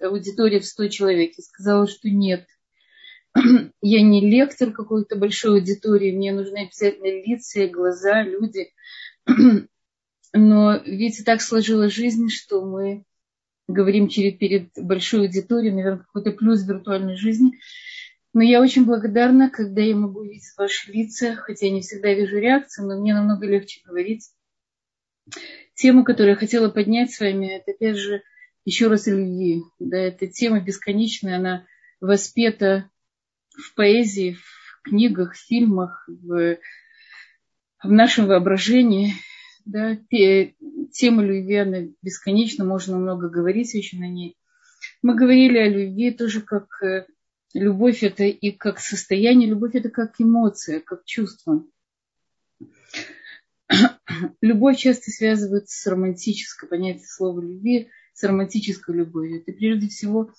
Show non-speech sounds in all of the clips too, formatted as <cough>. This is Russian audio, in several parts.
аудитория в 100 человек. Я сказала, что нет. <clears throat> Я не лектор какой-то большой аудитории, мне нужны обязательно лица глаза, люди. <clears throat> Но видите, так сложилась жизнь, что мы говорим через, перед большой аудиторией, наверное, какой-то плюс виртуальной жизни. Но я очень благодарна, когда я могу видеть ваши лица, хотя я не всегда вижу реакцию, но мне намного легче говорить. Тему, которую я хотела поднять с вами, это опять же еще раз любви. Да, эта тема бесконечная, она воспета в поэзии, в книгах, в фильмах, в, в нашем воображении. Да, тема любви, она бесконечна, можно много говорить еще на ней. Мы говорили о любви тоже как э, любовь это и как состояние, любовь это как эмоция, как чувство. <clears throat> Любовь часто связывается с романтической, понятие слова любви, с романтической любовью. Это прежде всего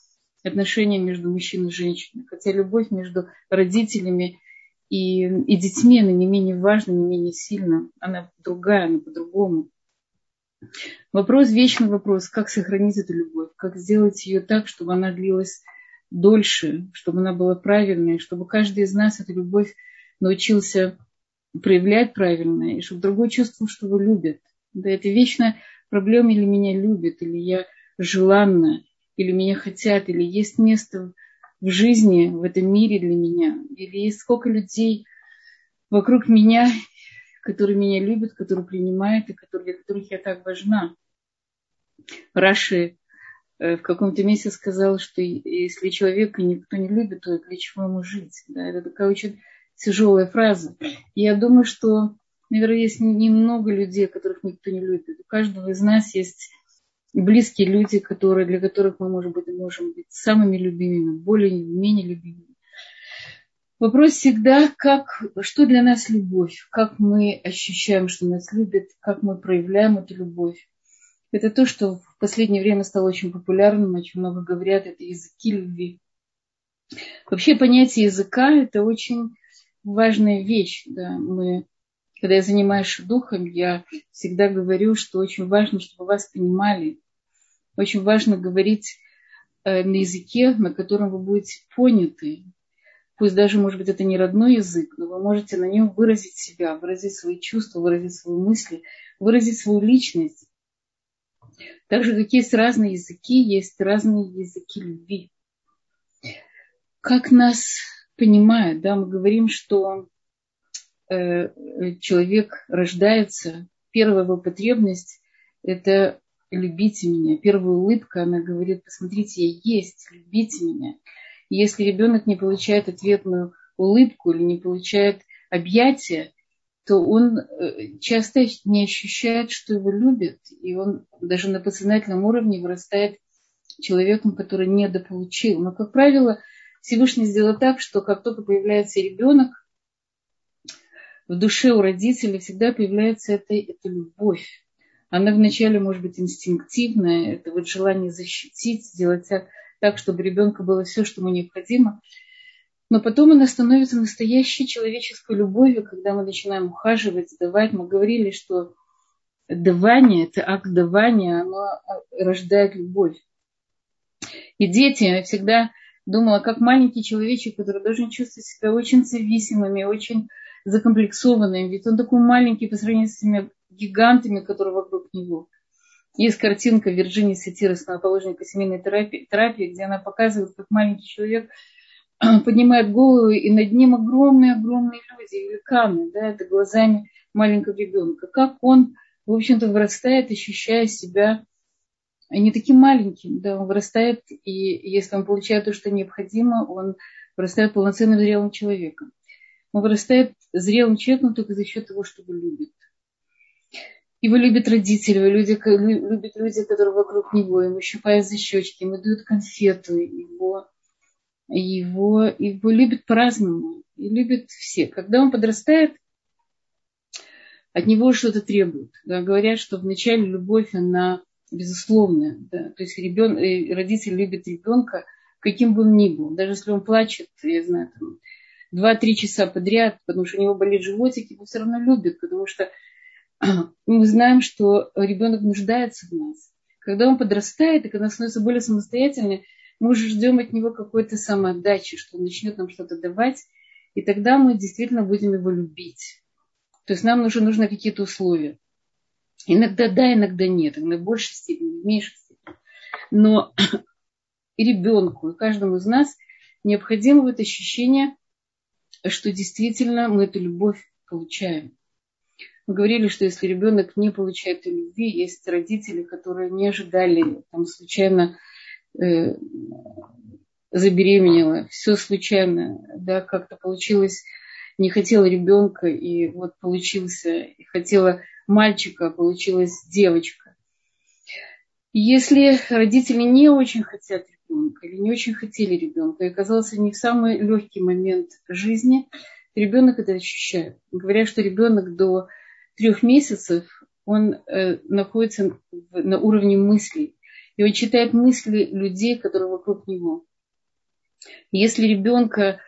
отношения между мужчиной и женщиной. Хотя любовь между родителями и, и детьми, она не менее важна, не менее сильна. Она другая, она по-другому. Вопрос, вечный вопрос, как сохранить эту любовь, как сделать ее так, чтобы она длилась дольше, чтобы она была правильной, чтобы каждый из нас эту любовь научился проявлять правильно, и чтобы другой чувствовал, что его любят. Да, это вечная проблема, или меня любят, или я желанна, или меня хотят, или есть место в жизни, в этом мире для меня, или есть сколько людей вокруг меня, <laughs> которые меня любят, которые принимают, и которые, для которых я так важна. Раши Э, в каком-то месте сказал, что если человека никто не любит, то для чего ему жить? Да, это такая очень тяжелая фраза. Я думаю, что, наверное, есть немного людей, которых никто не любит. У каждого из нас есть близкие люди, которые, для которых мы, может быть, можем быть самыми любимыми, более менее любимыми. Вопрос всегда, как, что для нас любовь, как мы ощущаем, что нас любят, как мы проявляем эту любовь. Это то, что в последнее время стало очень популярным, очень много говорят, это языки любви. Вообще понятие языка – это очень важная вещь. Да. Мы, когда я занимаюсь духом, я всегда говорю, что очень важно, чтобы вас понимали. Очень важно говорить э, на языке, на котором вы будете поняты. Пусть даже, может быть, это не родной язык, но вы можете на нем выразить себя, выразить свои чувства, выразить свои мысли, выразить свою личность. Так же, как есть разные языки, есть разные языки любви. Как нас понимают, да, мы говорим, что человек рождается, первая его потребность – это любите меня. Первая улыбка, она говорит, посмотрите, я есть, любите меня. И если ребенок не получает ответную улыбку или не получает объятия, то он э, часто не ощущает, что его любят, и он даже на подсознательном уровне вырастает человеком, который недополучил. Но, как правило, Всевышний сделал так, что как только появляется ребенок, в душе у родителей всегда появляется эта, эта любовь. Она вначале может быть инстинктивная, это вот желание защитить, сделать так, чтобы ребенку было все, что ему необходимо. Но потом она становится настоящей человеческой любовью, когда мы начинаем ухаживать, давать. Мы говорили, что давание, это акт давания, оно рождает любовь. И дети, я всегда думала, как маленький человечек, который должен чувствовать себя очень зависимыми, очень закомплексованными, ведь он такой маленький по сравнению с этими гигантами, которые вокруг него. Есть картинка Вирджинии Сатир, основоположника семейной терапии, терапии, где она показывает, как маленький человек <clears throat> – поднимает голову, и над ним огромные-огромные люди, великаны, да, это глазами маленького ребенка. Как он, в общем-то, вырастает, ощущая себя не таким маленьким, да, он вырастает, и если он получает то, что необходимо, он вырастает полноценным зрелым человеком. Он вырастает зрелым человеком только за счет того, что его любит. Его любят родители, его люди, любят люди, которые вокруг него, ему щипают за щечки, ему дают конфету, его его, его любят по-разному. И любят все. Когда он подрастает, от него что-то требуют. Да, говорят, что вначале любовь, она безусловная. Да, то есть ребен, э, родитель любит ребенка, каким бы он ни был. Даже если он плачет, я знаю, там, два-три часа подряд, потому что у него болит животик, его все равно любят, потому что <clears throat> мы знаем, что ребенок нуждается в нас. Когда он подрастает, и когда он становится более самостоятельным, мы уже ждем от него какой-то самоотдачи, что он начнет нам что-то давать, и тогда мы действительно будем его любить. То есть нам уже нужны какие-то условия. Иногда да, иногда нет, иногда в большей степени, в меньшей степени. Но <clears throat> и ребенку, и каждому из нас необходимо вот ощущение, что действительно мы эту любовь получаем. Мы говорили, что если ребенок не получает любви, есть родители, которые не ожидали, там случайно э, забеременела, все случайно, да, как-то получилось, не хотела ребенка, и вот получился, и хотела мальчика, а получилась девочка. Если родители не очень хотят ребенка или не очень хотели ребенка, и оказался не в самый легкий момент жизни, ребенок это ощущает. Говорят, что ребенок до трех месяцев, он э, находится на уровне мыслей. И он читает мысли людей, которые вокруг него. Если ребенка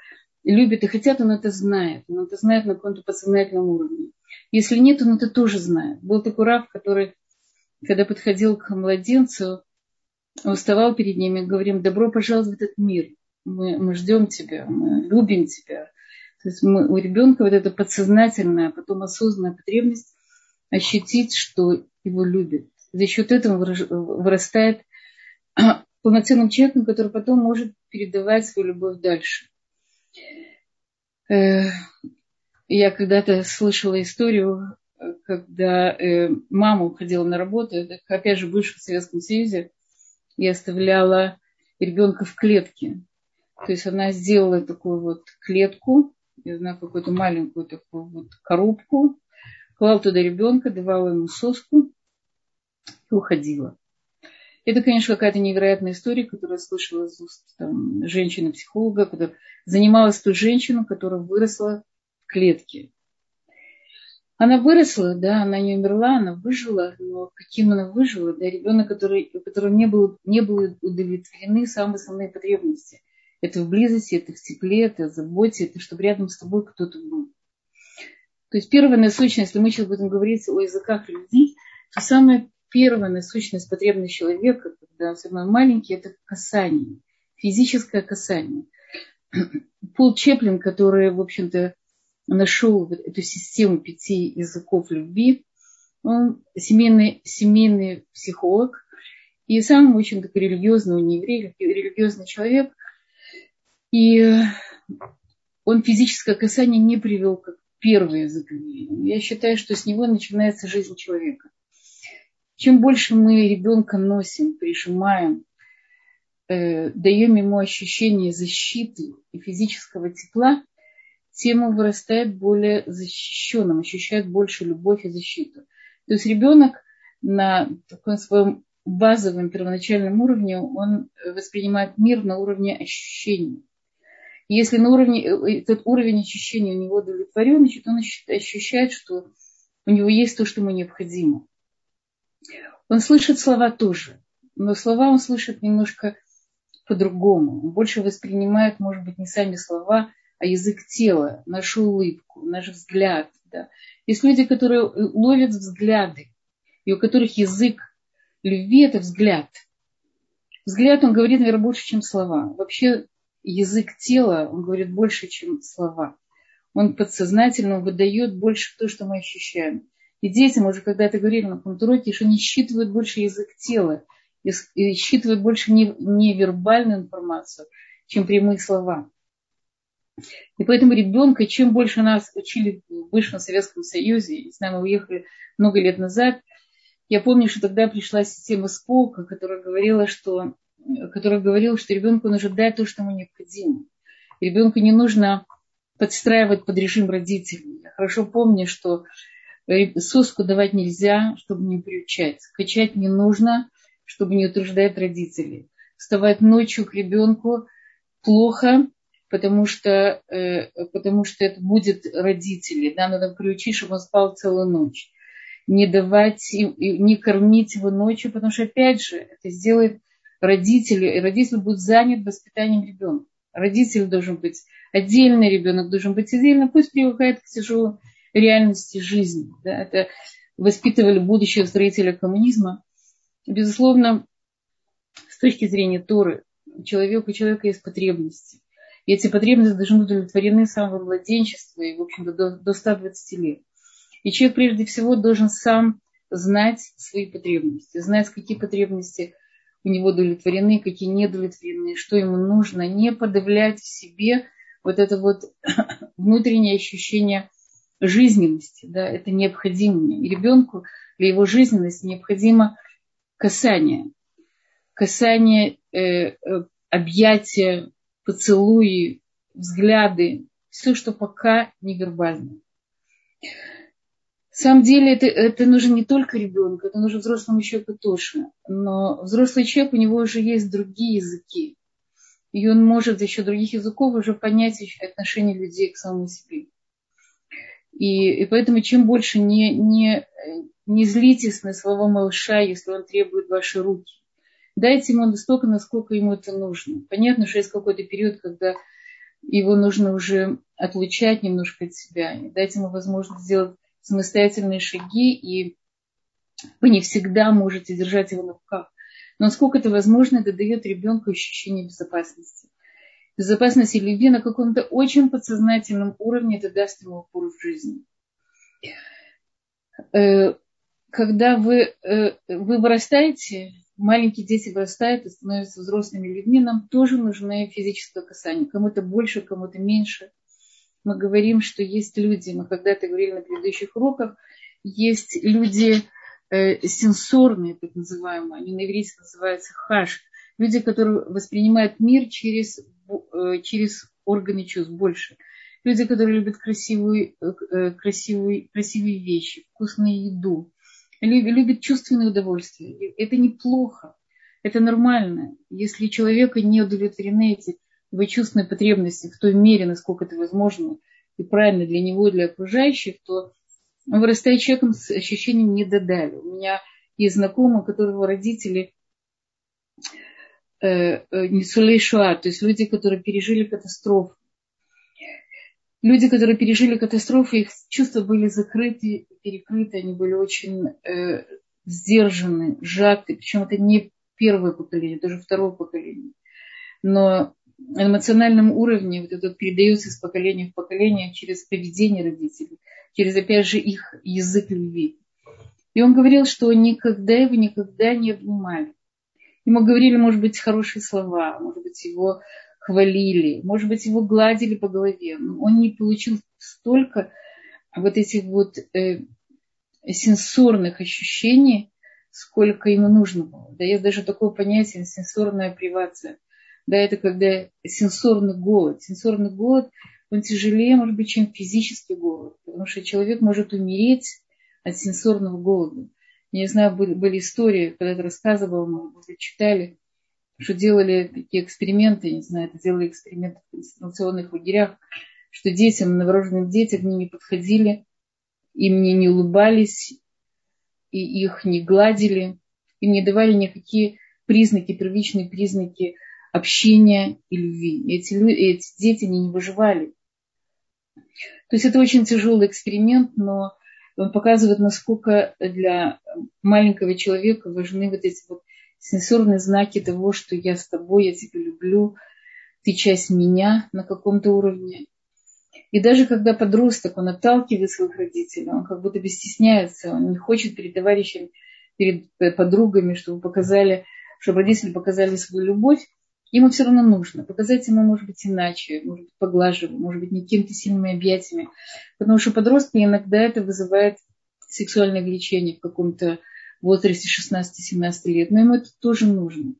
любит и хотят, он это знает. Он это знает на каком-то подсознательном уровне. Если нет, он это тоже знает. Был такой раб, который, когда подходил к младенцу, он вставал перед ними говорим, добро пожаловать в этот мир. Мы, мы ждем тебя, мы любим тебя. То есть мы, у ребенка вот эта подсознательная, потом осознанная потребность ощутить, что его любят. За счет этого вырастает <clears throat> полноценным человеком, который потом может передавать свою любовь дальше. Э, я когда-то слышала историю, когда э, мама уходила на работу, это, опять же, бывшем Советском Союзе, и оставляла ребенка в клетке. То есть она сделала такую вот клетку, я знаю, какую-то маленькую такую вот коробку, клала туда ребенка, давала ему соску и уходила. Это, конечно, какая-то невероятная история, которую я слышала из уст женщины-психолога, которая занималась той женщиной, которая выросла в клетке. Она выросла, да, она не умерла, она выжила, но каким она выжила, да, ребенок, который, у которого не было, не было удовлетворены самые основные потребности. Это в близости, это в тепле, это в заботе, это чтобы рядом с тобой кто-то был. То есть первая насущность, если мы сейчас будем говорить о языках людей, то самое первая насущность потребность человека, когда он самый маленький, это касание, физическое касание. Пол Чеплин, который, в общем-то, нашел эту систему пяти языков любви, он семейный, семейный психолог и сам очень такой религиозный, он не еврей, религиозный человек. И он физическое касание не привел как первое язык Я считаю, что с него начинается жизнь человека. Чем больше мы ребенка носим, прижимаем, э, даем ему ощущение защиты и физического тепла, тем он вырастает более защищенным, ощущает больше любовь и защиту. То есть ребенок на таком своем базовом первоначальном уровне, он воспринимает мир на уровне ощущений. Если на уровне, э, этот уровень ощущений у него удовлетворен, значит, он ощущает, что у него есть то, что ему необходимо. Он слышит слова тоже, но слова он слышит немножко по-другому. Он больше воспринимает, может быть, не сами слова, язык тела, нашу улыбку, наш взгляд. Да. Есть люди, которые ловят взгляды, и у которых язык любви – это взгляд. Взгляд, он говорит, наверное, больше, чем слова. Вообще язык тела, он говорит больше, чем слова. Он подсознательно выдает больше то, что мы ощущаем. И детям уже когда-то говорили на каком-то что они считывают больше язык тела и считывают больше невербальную информацию, чем прямые слова. И поэтому ребенка, чем больше нас учили в бывшем Советском Союзе, и с нами уехали много лет назад, я помню, что тогда пришла система Сполка, которая говорила, что, которая говорила, что ребенку нужно дать то, что ему необходимо. Ребенку не нужно подстраивать под режим родителей. Я хорошо помню, что Соску давать нельзя, чтобы не приучать. Качать не нужно, чтобы не утруждать родителей. Вставать ночью к ребенку плохо, потому что, э, потому что это будет родители. Да, надо приучить, чтобы он спал целую ночь. Не давать, не кормить его ночью, потому что, опять же, это сделает родители, и родитель будет занят воспитанием ребенка. Родитель должен быть отдельно, ребенок должен быть отдельно, пусть привыкает к тяжелому реальности жизни. Да? Это воспитывали будущего строителя коммунизма. Безусловно, с точки зрения Торы, человек, у человека есть потребности. И эти потребности должны быть удовлетворены с самого младенчества и, в общем-то, до, до 120 лет. И человек прежде всего должен сам знать свои потребности, знать, какие потребности у него удовлетворены, какие не удовлетворены, что ему нужно, не подавлять в себе вот это вот <coughs> внутреннее ощущение жизненности, да, это необходимо. И ребенку для его жизненности необходимо касание. Касание, э, э, объятия, поцелуи, взгляды, все, что пока не вербально. На самом деле это, это нужно не только ребенку, это нужно взрослому человеку тоже. Но взрослый человек, у него уже есть другие языки. И он может за счет других языков уже понять отношение людей к самому себе. И, и поэтому чем больше не, не, не злитесь на своего малыша, если он требует ваши руки. Дайте ему настолько, насколько ему это нужно. Понятно, что есть какой-то период, когда его нужно уже отлучать немножко от себя. Дайте ему возможность сделать самостоятельные шаги, и вы не всегда можете держать его на руках. Но насколько это возможно, это дает ребенку ощущение безопасности. Безопасности любви на каком-то очень подсознательном уровне это даст ему опору в жизни. Э, когда вы, э, вы вырастаете, маленькие дети вырастают и становятся взрослыми людьми, нам тоже нужно физическое касание. Кому-то больше, кому-то меньше – мы говорим, что есть люди, мы когда-то говорили на предыдущих уроках, есть люди э, сенсорные, так называемые, они на иврите называются хаш, люди, которые воспринимают мир через, э, через органы чувств больше. Люди, которые любят красивую, э, красивую, красивые вещи, вкусную еду, любят чувственное удовольствие. Это неплохо, это нормально. Если человека не удовлетворены эти его чувственные потребности в той мере, насколько это возможно и правильно для него и для окружающих, то он вырастает человеком с ощущением недодали. У меня есть знакомый, которого родители э, э, не сулей шуа, то есть люди, которые пережили катастрофу. Люди, которые пережили катастрофу, их чувства были закрыты, перекрыты, они были очень э, сдержаны, сжаты. Причем это не первое поколение, уже второе поколение. Но эмоциональном уровне вот это передается из поколения в поколение через поведение родителей, через, опять же, их язык любви. И он говорил, что никогда его никогда не обнимали. Ему говорили, может быть, хорошие слова, может быть, его хвалили, может быть, его гладили по голове. Но он не получил столько вот этих вот э, сенсорных ощущений, сколько ему нужно было. Да есть даже такое понятие сенсорная привация да, это когда сенсорный голод. Сенсорный голод, он тяжелее, может быть, чем физический голод, потому что человек может умереть от сенсорного голода. Я не знаю, были, были истории, когда это рассказывал, мы читали, что делали такие эксперименты, я не знаю, это делали эксперименты в концентрационных лагерях, что детям, новорожденным детям, они не подходили, им не, не улыбались, и их не гладили, им не давали никакие признаки, первичные признаки общения и любви. И эти, эти дети не, не выживали. То есть это очень тяжелый эксперимент, но он показывает, насколько для маленького человека важны вот эти вот сенсорные знаки того, что я с тобой, я тебя люблю, ты часть меня на каком-то уровне. И даже когда подросток, он отталкивает своих родителей, он как будто бы стесняется, он не хочет перед товарищами, перед подругами, чтобы показали, чтобы родители показали свою любовь, ему все равно нужно. Показать ему, может быть, иначе, может быть, поглаживая, может быть, не какими-то сильными объятиями. Потому что подростки иногда это вызывает сексуальное влечение в каком-то возрасте 16-17 лет. Но ему это тоже нужно.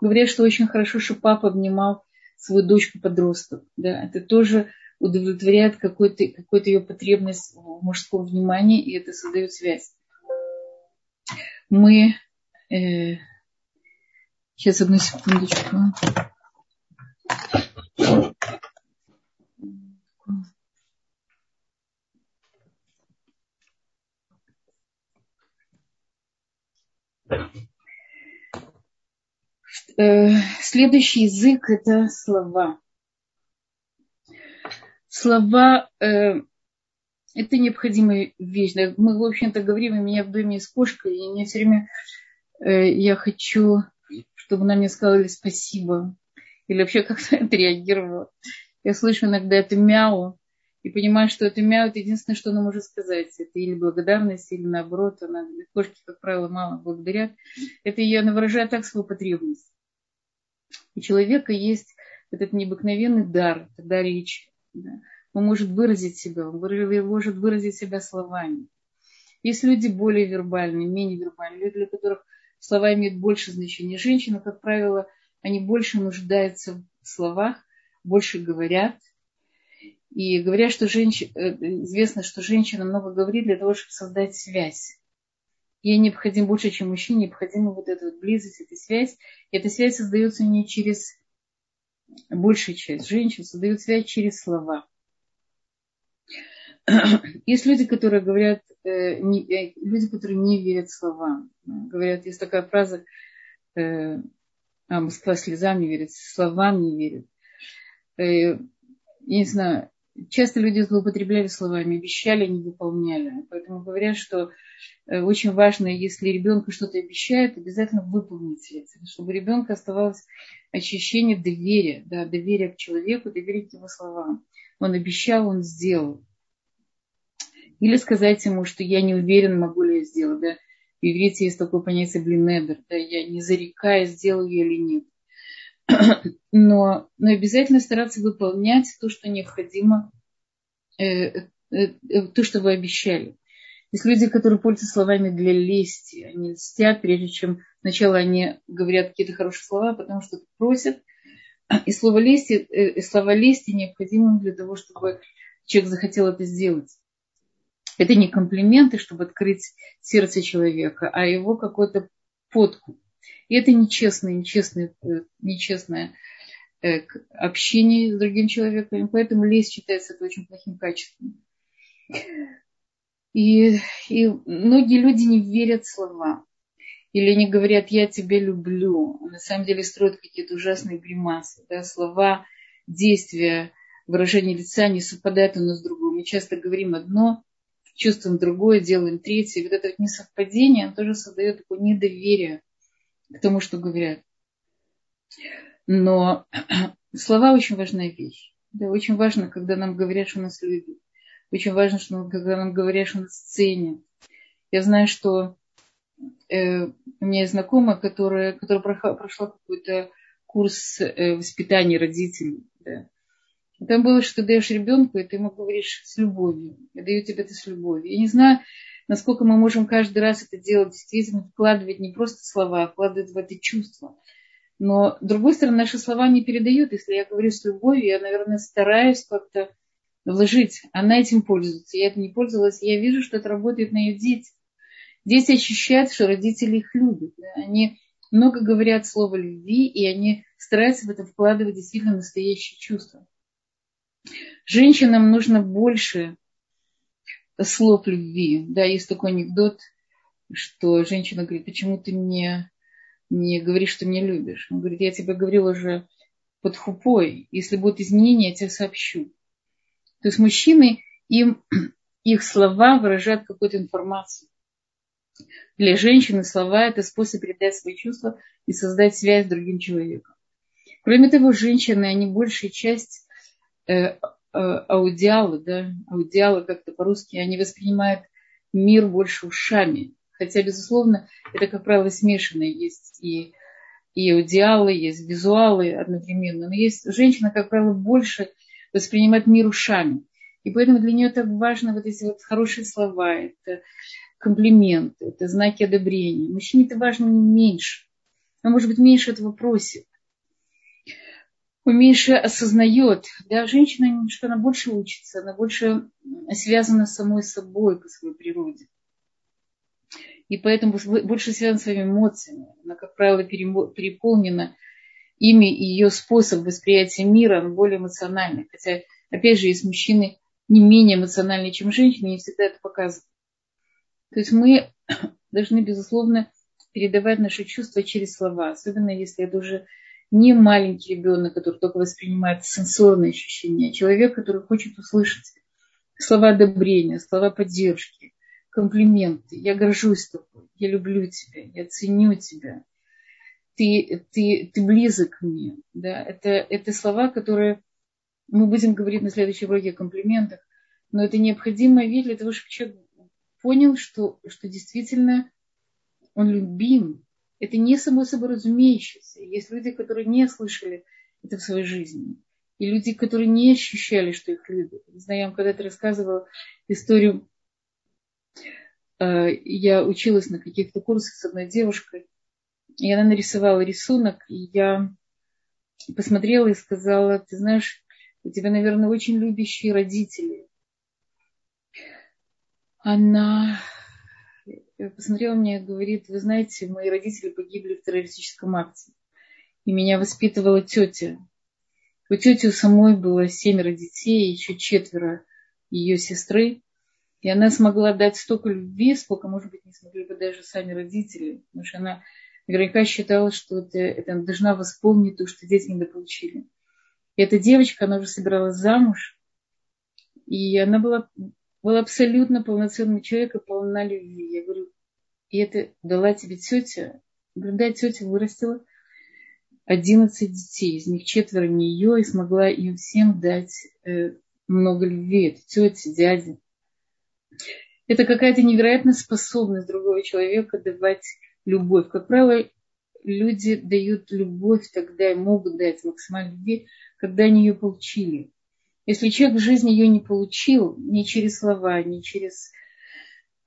Говорят, что очень хорошо, что папа обнимал свою дочку-подросток. Да, это тоже удовлетворяет какую-то какую ее потребность мужского внимания, и это создает связь. Мы э, Сейчас одну секундочку. Следующий язык – это слова. Слова э, – это необходимая вещь. Мы, в общем-то, говорим, у меня в доме есть кошка, и мне все время э, я хочу, чтобы она мне сказали спасибо. Или вообще как-то <laughs> отреагировала. Я слышу иногда это мяу, и понимаю, что это мяу, это единственное, что она может сказать. Это или благодарность, или наоборот, она, кошки, как правило, мало благодарят. Это ее, она выражает так свою потребность. У человека есть этот необыкновенный дар, это дар речи. Да. Он может выразить себя, он может выразить себя словами. Есть люди более вербальные, менее вербальные, люди, для которых слова имеют больше значения. Женщины, как правило, они больше нуждаются в словах, больше говорят. И говорят, что женщина, э, известно, что женщина много говорит для того, чтобы создать связь. Ей необходимо больше, чем мужчине, необходима вот эта вот близость, эта связь. И эта связь создается не через большая часть женщин, создает связь через слова. Есть люди, которые говорят, э, э, люди, которые не верят словам. Говорят, есть такая фраза, э, а Москва слезам не верит, словам не верит. Э, не знаю, часто люди злоупотребляли словами, обещали, не выполняли. Поэтому говорят, что э, очень важно, если ребенку что-то обещают, обязательно выполнить это, чтобы ребенка оставалось ощущение доверия, да, доверия к человеку, доверия к его словам. Он обещал, он сделал. Или сказать ему, что я не уверен, могу ли я сделать. Да? В иврите есть такое понятие блинедер, да, я не зарекаюсь, сделаю я или нет. <coughs> Но, но обязательно стараться выполнять то, что необходимо, э, э, э, то, что вы обещали. Есть люди, которые пользуются словами для лести. Они льстят, прежде чем сначала они говорят какие-то хорошие слова, а потом что-то просят. <coughs> И слово лести, э, слова лести необходимы для того, чтобы человек захотел это сделать. Это не комплименты, чтобы открыть сердце человека, а его какой-то подкуп. И это нечестное, нечестное, э, нечестное э, общение с другим человеком. Поэтому лесть считается это очень плохим качеством. И, и многие люди не верят словам. Или они говорят, я тебя люблю. А на самом деле строят какие-то ужасные гримасы. Да? Слова, действия, выражение лица не совпадают нас с другом. Мы часто говорим одно, чувствуем другое, делаем третье. Вот это вот несовпадение оно тоже создает такое недоверие к тому, что говорят. Но <clears throat> слова очень важная вещь. Да, очень важно, когда нам говорят, что нас любят. Очень важно, что когда нам говорят, что нас ценят. Я знаю, что э, у меня есть знакомая, которая, которая прошла какой-то курс э, воспитания родителей. Да. Там было, что ты даешь ребенку, и ты ему говоришь с любовью. Я даю тебе это с любовью. Я не знаю, насколько мы можем каждый раз это делать, действительно вкладывать не просто слова, а вкладывать в это чувство. Но, с другой стороны, наши слова не передают. Если я говорю с любовью, я, наверное, стараюсь как-то вложить. Она этим пользуется. Я этим не пользовалась. Я вижу, что это работает на ее дети. Дети ощущают, что родители их любят. Они много говорят слова любви, и они стараются в это вкладывать действительно настоящие чувства. Женщинам нужно больше слов любви. Да, есть такой анекдот, что женщина говорит, почему ты мне не говоришь, что меня любишь? Он говорит, я тебе говорил уже под хупой. Если будут изменения, я тебе сообщу. То есть мужчины, им, <clears throat> их слова выражают какую-то информацию. Для женщины слова – это способ передать свои чувства и создать связь с другим человеком. Кроме того, женщины, они большая часть Э, аудиалы, да, аудиалы как-то по-русски, они воспринимают мир больше ушами. Хотя, безусловно, это, как правило, смешанное. Есть и, и аудиалы, есть визуалы одновременно. Но есть женщина, как правило, больше воспринимает мир ушами. И поэтому для нее так важно вот эти вот хорошие слова, это комплименты, это знаки одобрения. Мужчине это важно меньше. Он, может быть, меньше этого просит меньше осознает. Да, женщина, что она больше учится, она больше связана с самой собой по своей природе. И поэтому больше связана с своими эмоциями. Она, как правило, переполнена ими, и ее способ восприятия мира он более эмоциональный. Хотя, опять же, есть мужчины не менее эмоциональные, чем женщины, не всегда это показывают. То есть мы <clears throat> должны, безусловно, передавать наши чувства через слова, особенно если это уже не маленький ребенок, который только воспринимает сенсорные ощущения, а человек, который хочет услышать слова одобрения, слова поддержки, комплименты. Я горжусь тобой, я люблю тебя, я ценю тебя. Ты, ты, ты близок мне. Да? Это, это слова, которые мы будем говорить на следующем уроке о комплиментах. Но это необходимая вещь для того, чтобы человек понял, что, что действительно он любим. Это не само собой разумеющееся. Есть люди, которые не слышали это в своей жизни. И люди, которые не ощущали, что их любят. Не знаю, я вам когда-то рассказывала историю. Э, я училась на каких-то курсах с одной девушкой. И она нарисовала рисунок. И я посмотрела и сказала, ты знаешь, у тебя, наверное, очень любящие родители. Она посмотрела мне и говорит, вы знаете, мои родители погибли в террористическом акте. И меня воспитывала тетя. У тети у самой было семеро детей, еще четверо ее сестры. И она смогла дать столько любви, сколько, может быть, не смогли бы даже сами родители. Потому что она наверняка считала, что это, это должна восполнить то, что дети недополучили. И эта девочка, она уже собиралась замуж. И она была был абсолютно полноценным человеком, полна любви. Я говорю, и это дала тебе тетя? Я говорю, да, тетя вырастила 11 детей, из них четверо не ее, и смогла им всем дать э, много любви. Это тетя, дядя. Это какая-то невероятная способность другого человека давать любовь. Как правило, люди дают любовь тогда и могут дать максимально любви, когда они ее получили. Если человек в жизни ее не получил, ни через слова, ни через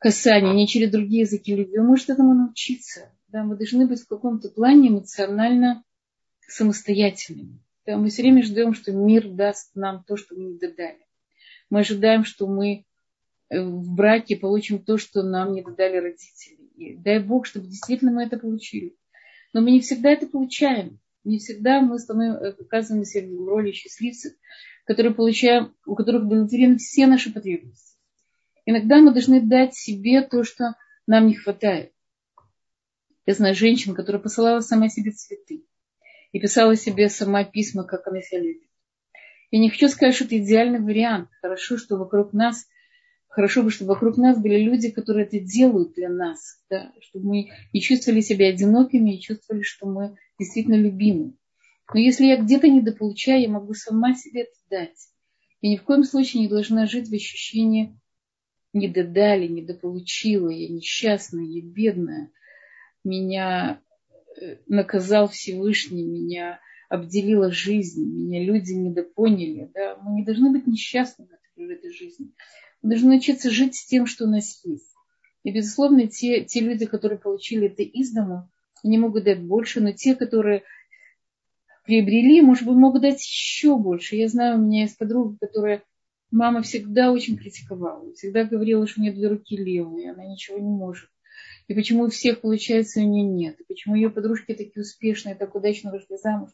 касание, ни через другие языки любви, он может этому научиться. Да, мы должны быть в каком-то плане эмоционально самостоятельными. Да, мы все время ждем, что мир даст нам то, что мы не додали. Мы ожидаем, что мы э, в браке получим то, что нам не додали родители. И дай Бог, чтобы действительно мы это получили. Но мы не всегда это получаем. Не всегда мы становимся, э, оказываемся в роли счастливцев, которые получаем, у которых удовлетворены все наши потребности. Иногда мы должны дать себе то, что нам не хватает. Я знаю женщину, которая посылала сама себе цветы и писала себе сама письма, как она себя любит. Я не хочу сказать, что это идеальный вариант. Хорошо, что вокруг нас, хорошо бы, чтобы вокруг нас были люди, которые это делают для нас, да, чтобы мы не чувствовали себя одинокими и чувствовали, что мы действительно любимы. Но если я где-то недополучаю, я могу сама себе это дать. Я ни в коем случае не должна жить в ощущении не додали, недополучила, я несчастная, я бедная. Меня э, наказал Всевышний, меня обделила жизнь, меня люди недопоняли. Да? Мы не должны быть несчастными в этой жизни. Мы должны научиться жить с тем, что у нас есть. И, безусловно, те, те люди, которые получили это из дома, они могут дать больше, но те, которые приобрели, может быть, могут дать еще больше. Я знаю, у меня есть подруга, которая мама всегда очень критиковала, всегда говорила, что у нее две руки левые, она ничего не может. И почему у всех получается, у нее нет. И почему ее подружки такие успешные, так удачно вышли замуж,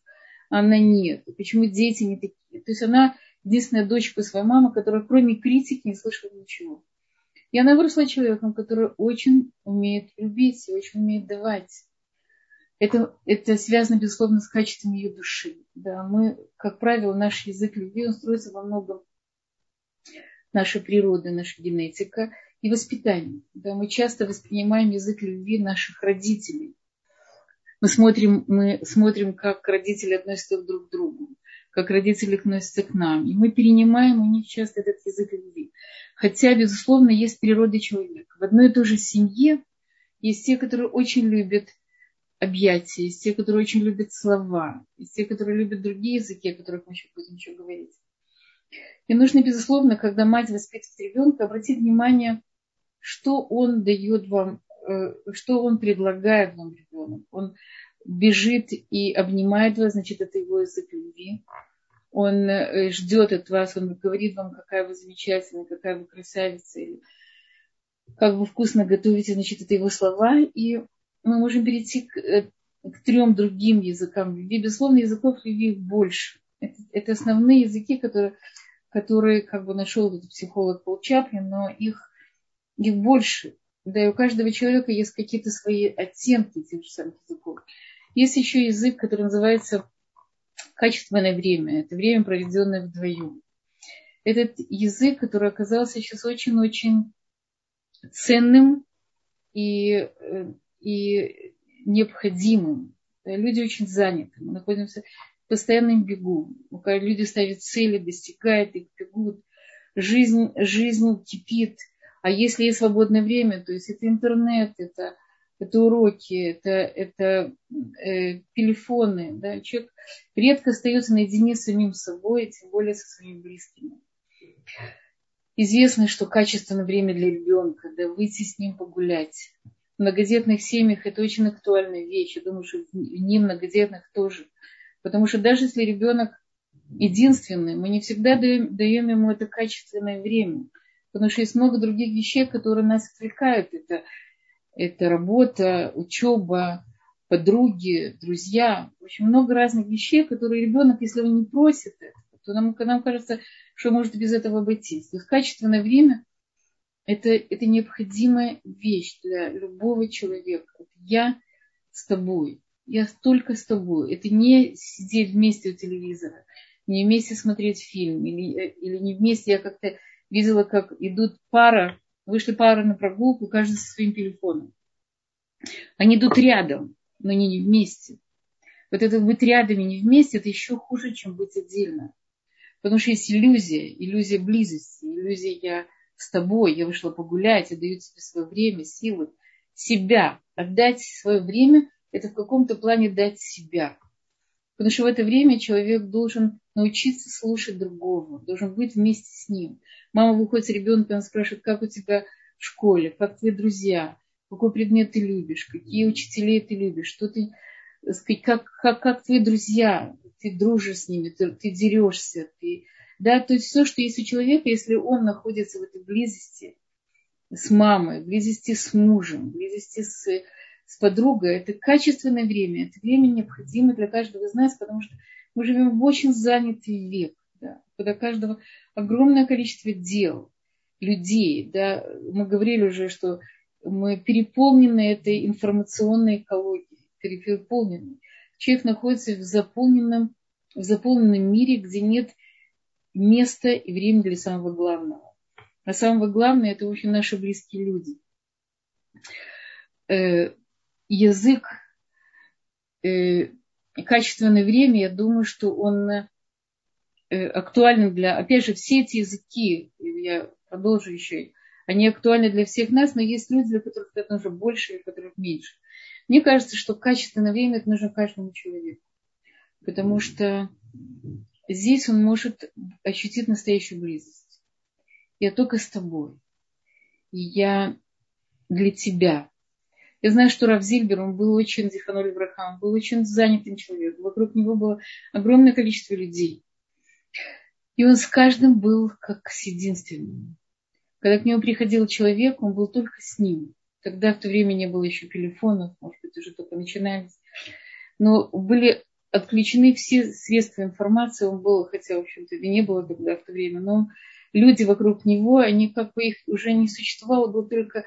а она нет. И почему дети не такие. То есть она единственная дочка своей мамы, которая кроме критики не слышала ничего. И она выросла человеком, который очень умеет любить и очень умеет давать это, это связано, безусловно, с качеством ее души. Да, мы, как правило, наш язык любви, он строится во многом нашей природы, наша генетика и воспитание. Да, мы часто воспринимаем язык любви наших родителей. Мы смотрим, мы смотрим, как родители относятся друг к другу, как родители относятся к нам. И мы перенимаем у них часто этот язык любви. Хотя, безусловно, есть природа человека. В одной и той же семье есть те, которые очень любят объятия, есть те, которые очень любят слова, есть те, которые любят другие языки, о которых мы еще будем еще говорить. И нужно, безусловно, когда мать воспитывает ребенка, обратить внимание, что он дает вам, э, что он предлагает вам ребенок. Он бежит и обнимает вас, значит, это его язык любви. Он э, ждет от вас, он говорит вам, какая вы замечательная, какая вы красавица, или как вы вкусно готовите, значит, это его слова. И мы можем перейти к, э, к трем другим языкам любви. Безусловно, языков любви больше. Это, это основные языки, которые, которые как бы нашел этот психолог Пол Чаплин, но их, их больше. Да, и у каждого человека есть какие-то свои оттенки этих же самых языков. Есть еще язык, который называется качественное время. Это время, проведенное вдвоем. Этот язык, который оказался сейчас очень-очень ценным и, э, и необходимым. Люди очень заняты. Мы находимся постоянном бегу. Люди ставят цели, достигают их, бегут. Жизнь, жизнь кипит. А если есть свободное время, то есть это интернет, это, это уроки, это, это э, телефоны. Да? Человек редко остается наедине с самим собой, тем более со своими близкими. Известно, что качественное время для ребенка, да, выйти с ним погулять. В многодетных семьях это очень актуальная вещь. Я думаю, что в не многодетных тоже. Потому что даже если ребенок единственный, мы не всегда даем, даем ему это качественное время. Потому что есть много других вещей, которые нас отвлекают. Это, это работа, учеба, подруги, друзья. Общем, много разных вещей, которые ребенок, если он не просит это, то нам, нам кажется, что может без этого обойтись. То есть качественное время это, это необходимая вещь для любого человека. Я с тобой. Я только с тобой. Это не сидеть вместе у телевизора, не вместе смотреть фильм, или, или не вместе. Я как-то видела, как идут пара, вышли пара на прогулку, каждый со своим телефоном. Они идут рядом, но они не вместе. Вот это быть рядом и не вместе, это еще хуже, чем быть отдельно. Потому что есть иллюзия, иллюзия близости, иллюзия я с тобой, я вышла погулять, я даю тебе свое время, силы, себя. Отдать свое время – это в каком-то плане дать себя. Потому что в это время человек должен научиться слушать другого, должен быть вместе с ним. Мама выходит с ребенком, она спрашивает, как у тебя в школе, как твои друзья, какой предмет ты любишь, какие учителей ты любишь, что ты, как, как, как твои друзья, ты дружишь с ними, ты, ты дерешься, ты, да, то есть все, что есть у человека, если он находится в этой близости с мамой, близости с мужем, близости с, с подругой, это качественное время, это время необходимо для каждого из нас, потому что мы живем в очень занятый век, да, когда каждого огромное количество дел, людей, да, мы говорили уже, что мы переполнены этой информационной экологией, переполнены человек находится в заполненном, в заполненном мире, где нет места и времени для самого главного. А самое главное – это очень наши близкие люди. Язык, э, качественное время, я думаю, что он э, актуален для... Опять же, все эти языки, я продолжу еще, они актуальны для всех нас, но есть люди, для которых это нужно больше, для которых меньше. Мне кажется, что качественное время это нужно каждому человеку. Потому что здесь он может ощутить настоящую близость. Я только с тобой. И я для тебя. Я знаю, что Рав Зильбер, он был очень, Зихануль Брахам, был очень занятым человеком. Вокруг него было огромное количество людей. И он с каждым был как с единственным. Когда к нему приходил человек, он был только с ним. Тогда в то время не было еще телефонов, может быть, уже только начинались. Но были отключены все средства информации. Он был, хотя, в общем-то, и не было тогда в то время, но люди вокруг него, они как бы их уже не существовало, был только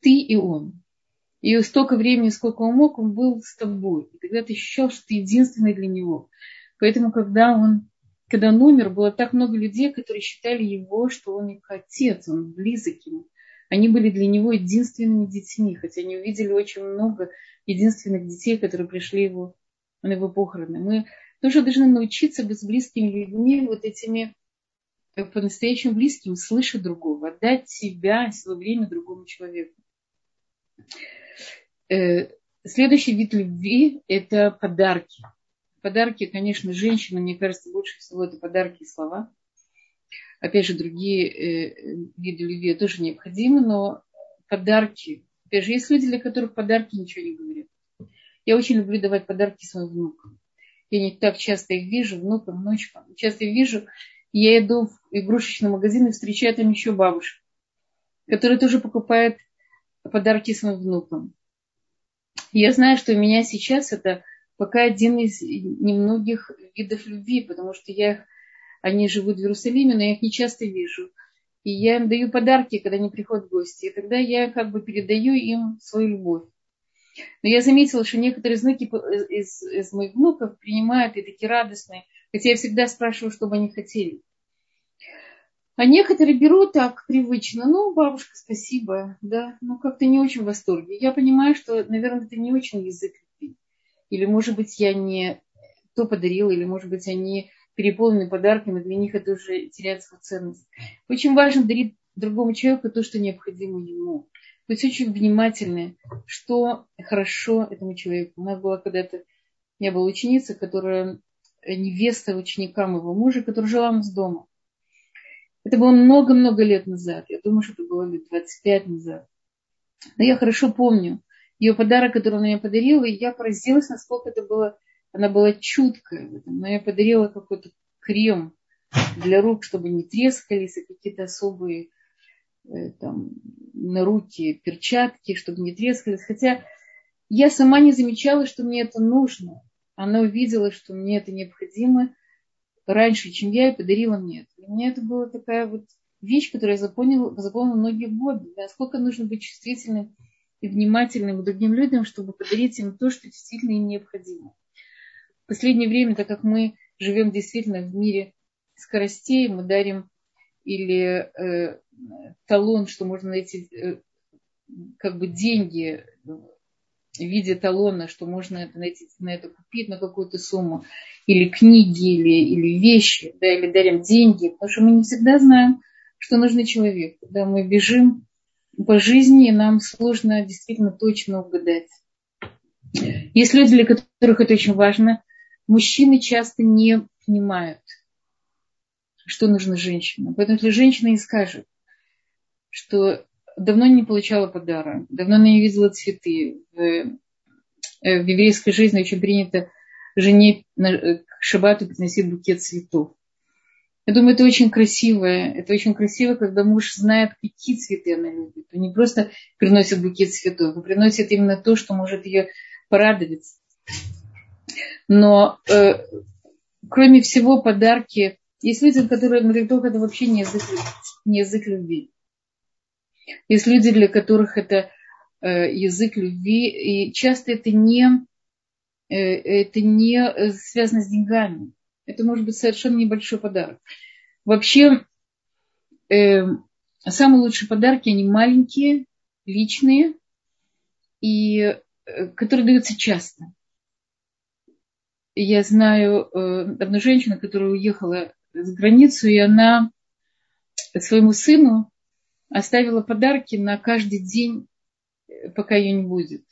ты и он. И столько времени, сколько он мог, он был с тобой. И тогда ты ощущал, что ты единственный для него. Поэтому, когда он, когда он умер, было так много людей, которые считали его, что он их отец, он близок ему они были для него единственными детьми, хотя они увидели очень много единственных детей, которые пришли его, на его похороны. Мы тоже должны научиться быть близкими людьми, вот этими э, по-настоящему близким, слышать другого, отдать себя, свое время другому человеку. Э, следующий вид любви – это подарки. Подарки, конечно, женщинам, мне кажется, больше всего это подарки и слова. Опять же, другие э, виды любви тоже необходимы, но подарки. Опять же, есть люди, для которых подарки ничего не говорят. Я очень люблю давать подарки своим внукам. Я не так часто их вижу, внукам, внучкам. Часто их вижу, я иду в игрушечный магазин и встречаю там еще бабушек, которые тоже покупают подарки своим внукам. Я знаю, что у меня сейчас это пока один из немногих видов любви, потому что я их они живут в Иерусалиме, но я их не часто вижу. И я им даю подарки, когда они приходят в гости. И тогда я как бы передаю им свою любовь. Но я заметила, что некоторые знаки из, из моих внуков принимают и такие радостные. Хотя я всегда спрашиваю, что бы они хотели. А некоторые берут так привычно. Ну, бабушка, спасибо, да. Ну, как-то не очень в восторге. Я понимаю, что, наверное, это не очень язык любви. Или, может быть, я не то подарила, или, может быть, они переполнены подарками, для них это уже теряет свою ценность. Очень важно дарить другому человеку то, что необходимо ему. Быть очень внимательны, что хорошо этому человеку. У нас была когда-то, я была ученица, которая невеста ученика моего мужа, которая жила у нас дома. Это было много-много лет назад. Я думаю, что это было лет 25 назад. Но я хорошо помню ее подарок, который она мне подарила, и я поразилась, насколько это было... Она была чуткая. Она мне подарила какой-то крем для рук, чтобы не трескались, и какие-то особые Э, там, на руки перчатки, чтобы не трескались. Хотя я сама не замечала, что мне это нужно. Она увидела, что мне это необходимо раньше, чем я, и подарила мне это. Для меня это была такая вот вещь, которую я запомнила, запомнила многие годы. Насколько нужно быть чувствительным и внимательным к другим людям, чтобы подарить им то, что действительно им необходимо. В последнее время, так как мы живем действительно в мире скоростей, мы дарим или э, талон, что можно найти э, как бы деньги в виде талона, что можно найти, на это купить на какую-то сумму, или книги, или, или вещи, да, или дарим деньги, потому что мы не всегда знаем, что нужно человеку. Да, мы бежим по жизни, и нам сложно действительно точно угадать. Есть люди, для которых это очень важно. Мужчины часто не понимают, что нужно женщинам. Поэтому если женщина и скажет, что давно не получала подарок, давно не видела цветы. В, э, в еврейской жизни очень принято жене э, к шабату приносить букет цветов. Я думаю, это очень красиво. Это очень красиво, когда муж знает, какие цветы она любит. Он не просто приносит букет цветов, а приносит именно то, что может ее порадовать. Но э, кроме всего, подарки... Есть люди, которые, которых это вообще не язык, не язык любви. Есть люди, для которых это э, язык любви, и часто это не, э, это не связано с деньгами. Это может быть совершенно небольшой подарок. Вообще, э, самые лучшие подарки, они маленькие, личные, и которые даются часто. Я знаю одну женщину, которая уехала за границу, и она своему сыну оставила подарки на каждый день, э, пока ее не будет.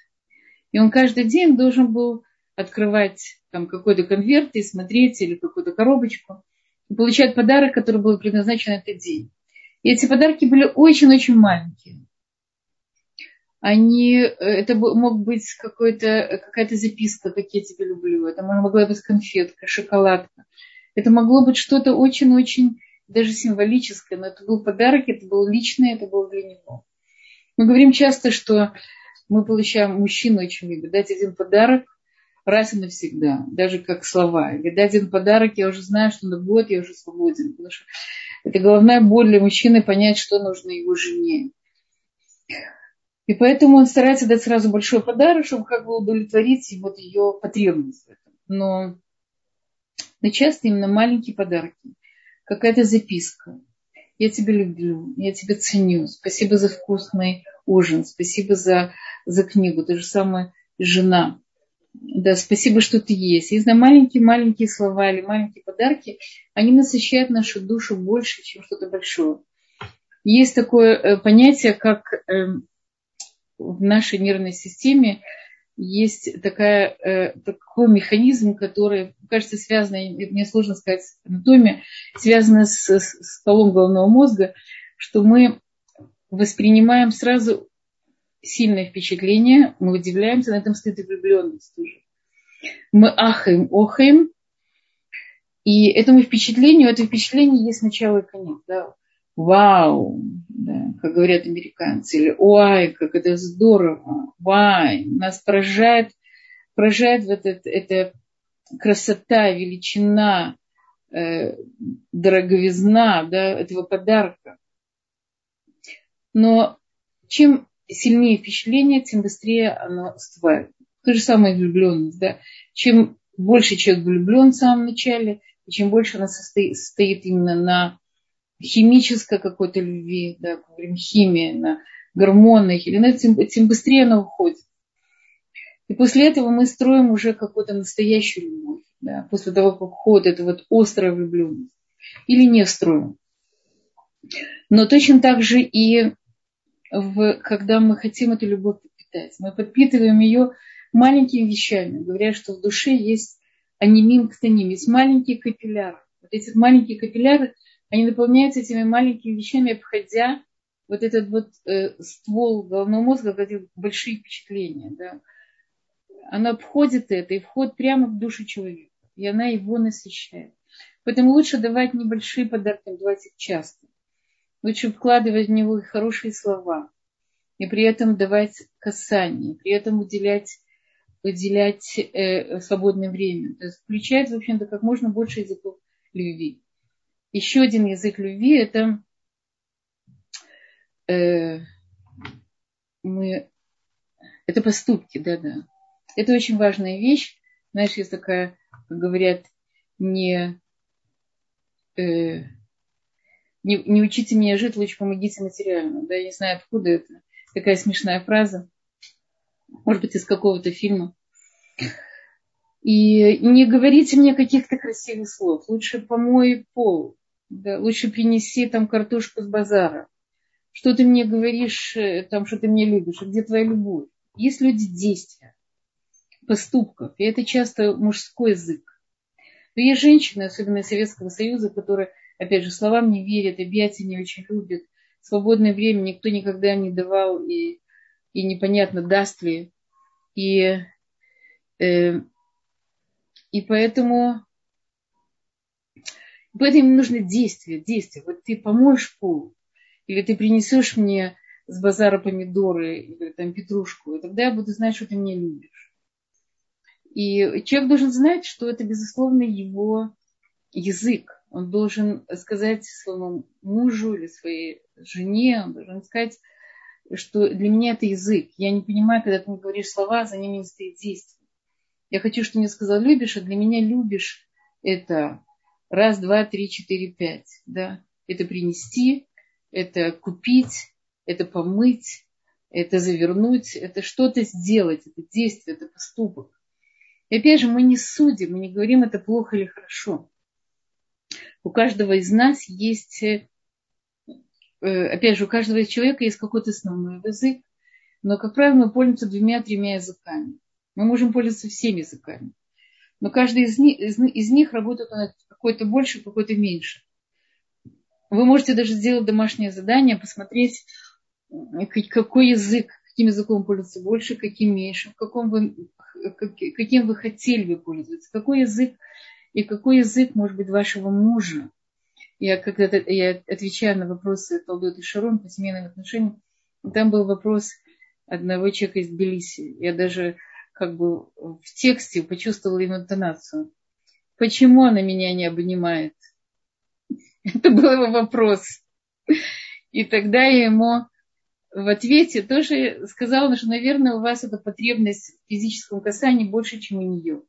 И он каждый день должен был открывать там какой-то конверт и смотреть или какую-то коробочку и получать подарок, который был предназначен на этот день. И эти подарки были очень-очень маленькие. Они, э, это мог быть какой-то, какая-то записка, как я тебя люблю. Это могла быть конфетка, шоколадка. Это могло быть что-то очень-очень даже символическое, но это был подарок, это был личный, это было для него. Мы говорим часто, что мы получаем, мужчину очень любят, дать один подарок раз и навсегда, даже как слова. Или дать один подарок, я уже знаю, что на год я уже свободен. Потому что это головная боль для мужчины понять, что нужно его жене. И поэтому он старается дать сразу большой подарок, чтобы как бы удовлетворить вот ее потребность. Но, но часто именно маленькие подарки какая-то записка. Я тебя люблю, я тебя ценю. Спасибо за вкусный ужин, спасибо за, за книгу. Ты же самая жена. Да, спасибо, что ты есть. И знаю, маленькие-маленькие слова или маленькие подарки, они насыщают нашу душу больше, чем что-то большое. Есть такое э, понятие, как эм, в нашей нервной системе есть такая, э, такой механизм, который, кажется, связан, мне сложно сказать анатомия, связано с, с столом головного мозга, что мы воспринимаем сразу сильное впечатление, мы удивляемся, на этом стоит и влюбленность тоже. Мы ахаем, охаем, и этому впечатлению, это впечатление есть начало и конец. Да? вау, да, как говорят американцы, или ой, как это здорово, вай, нас поражает, поражает вот это, это красота, величина, э, дороговизна да, этого подарка. Но чем сильнее впечатление, тем быстрее оно остывает. То же самое влюбленность. Да? Чем больше человек влюблен в самом начале, чем больше она состоит, состоит именно на химической какой-то любви, да, говорим химия, на гормонах, или тем, тем быстрее она уходит. И после этого мы строим уже какую-то настоящую любовь, да, после того, как уходит эта вот острая влюбленность. Или не строим. Но точно так же и в, когда мы хотим эту любовь подпитать. Мы подпитываем ее маленькими вещами. Говорят, что в душе есть анимин ктаним, есть маленькие капилляры. Вот эти маленькие капилляры, они наполняются этими маленькими вещами, обходя вот этот вот э, ствол головного мозга, вот эти большие впечатления. Да. Она обходит это и входит прямо в душу человека. И она его насыщает. Поэтому лучше давать небольшие подарки, давать их часто. Лучше вкладывать в него хорошие слова. И при этом давать касание. При этом уделять выделять э, свободное время. То есть включать, в общем-то, как можно больше языков любви. Еще один язык любви – это э, мы, это поступки, да-да. Это очень важная вещь. Знаешь, есть такая, как говорят, не, э, не, не учите меня жить, лучше помогите материально. Да, я не знаю, откуда это. Такая смешная фраза может быть, из какого-то фильма. И не говорите мне каких-то красивых слов. Лучше помой пол. Да, лучше принеси там картошку с базара. Что ты мне говоришь, э, там, что ты мне любишь, а где твоя любовь? Есть люди действия, поступков, и это часто мужской язык. Но есть женщины, особенно из Советского Союза, которые, опять же, словам не верят, объятия не очень любят, свободное время никто никогда не давал, и и непонятно, даст ли. И, э, и поэтому, поэтому нужно действие, действие. Вот ты поможешь пол, или ты принесешь мне с базара помидоры или там петрушку, и тогда я буду знать, что ты меня любишь. И человек должен знать, что это, безусловно, его язык. Он должен сказать своему мужу или своей жене, он должен сказать, что для меня это язык. Я не понимаю, когда ты мне говоришь слова, за ними не стоит действие. Я хочу, чтобы мне сказал любишь, а для меня любишь это раз, два, три, четыре, пять. Да? Это принести, это купить, это помыть, это завернуть, это что-то сделать, это действие, это поступок. И опять же, мы не судим, мы не говорим, это плохо или хорошо. У каждого из нас есть Э, опять же, у каждого человека есть какой-то основной язык, но, как правило, мы пользуемся двумя-тремя языками. Мы можем пользоваться всеми языками. Но каждый из них, из, из них работает какой-то больше, какой-то меньше. Вы можете даже сделать домашнее задание, посмотреть, какой язык, каким языком пользуется больше, каким меньше, в каком вы, каким вы хотели бы пользоваться, какой язык и какой язык, может быть, вашего мужа, я когда я отвечаю на вопросы Талдот и Шарон по семейным отношениям, там был вопрос одного человека из Тбилиси. Я даже как бы в тексте почувствовала интонацию. Почему она меня не обнимает? <laughs> Это был его вопрос. И тогда я ему в ответе тоже сказала, что, наверное, у вас эта потребность в физическом касании больше, чем у нее.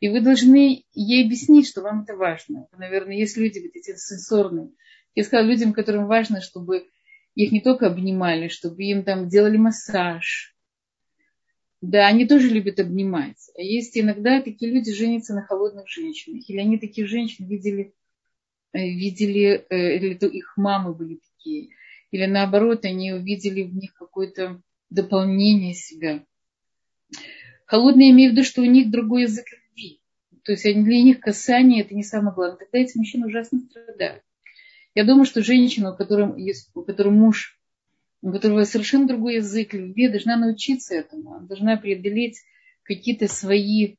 И вы должны ей объяснить, что вам это важно. Наверное, есть люди вот эти сенсорные. Я сказала людям, которым важно, чтобы их не только обнимали, чтобы им там делали массаж. Да, они тоже любят обнимать. А есть иногда такие люди женятся на холодных женщинах. Или они таких женщин видели, э, видели э, или то их мамы были такие. Или наоборот, они увидели в них какое-то дополнение себя. Холодные имею в виду, что у них другой язык то есть для них касание это не самое главное. Тогда эти мужчины ужасно страдают. Я думаю, что женщина, у которой, у которой муж, у которого совершенно другой язык любви, должна научиться этому. Должна преодолеть какие-то свои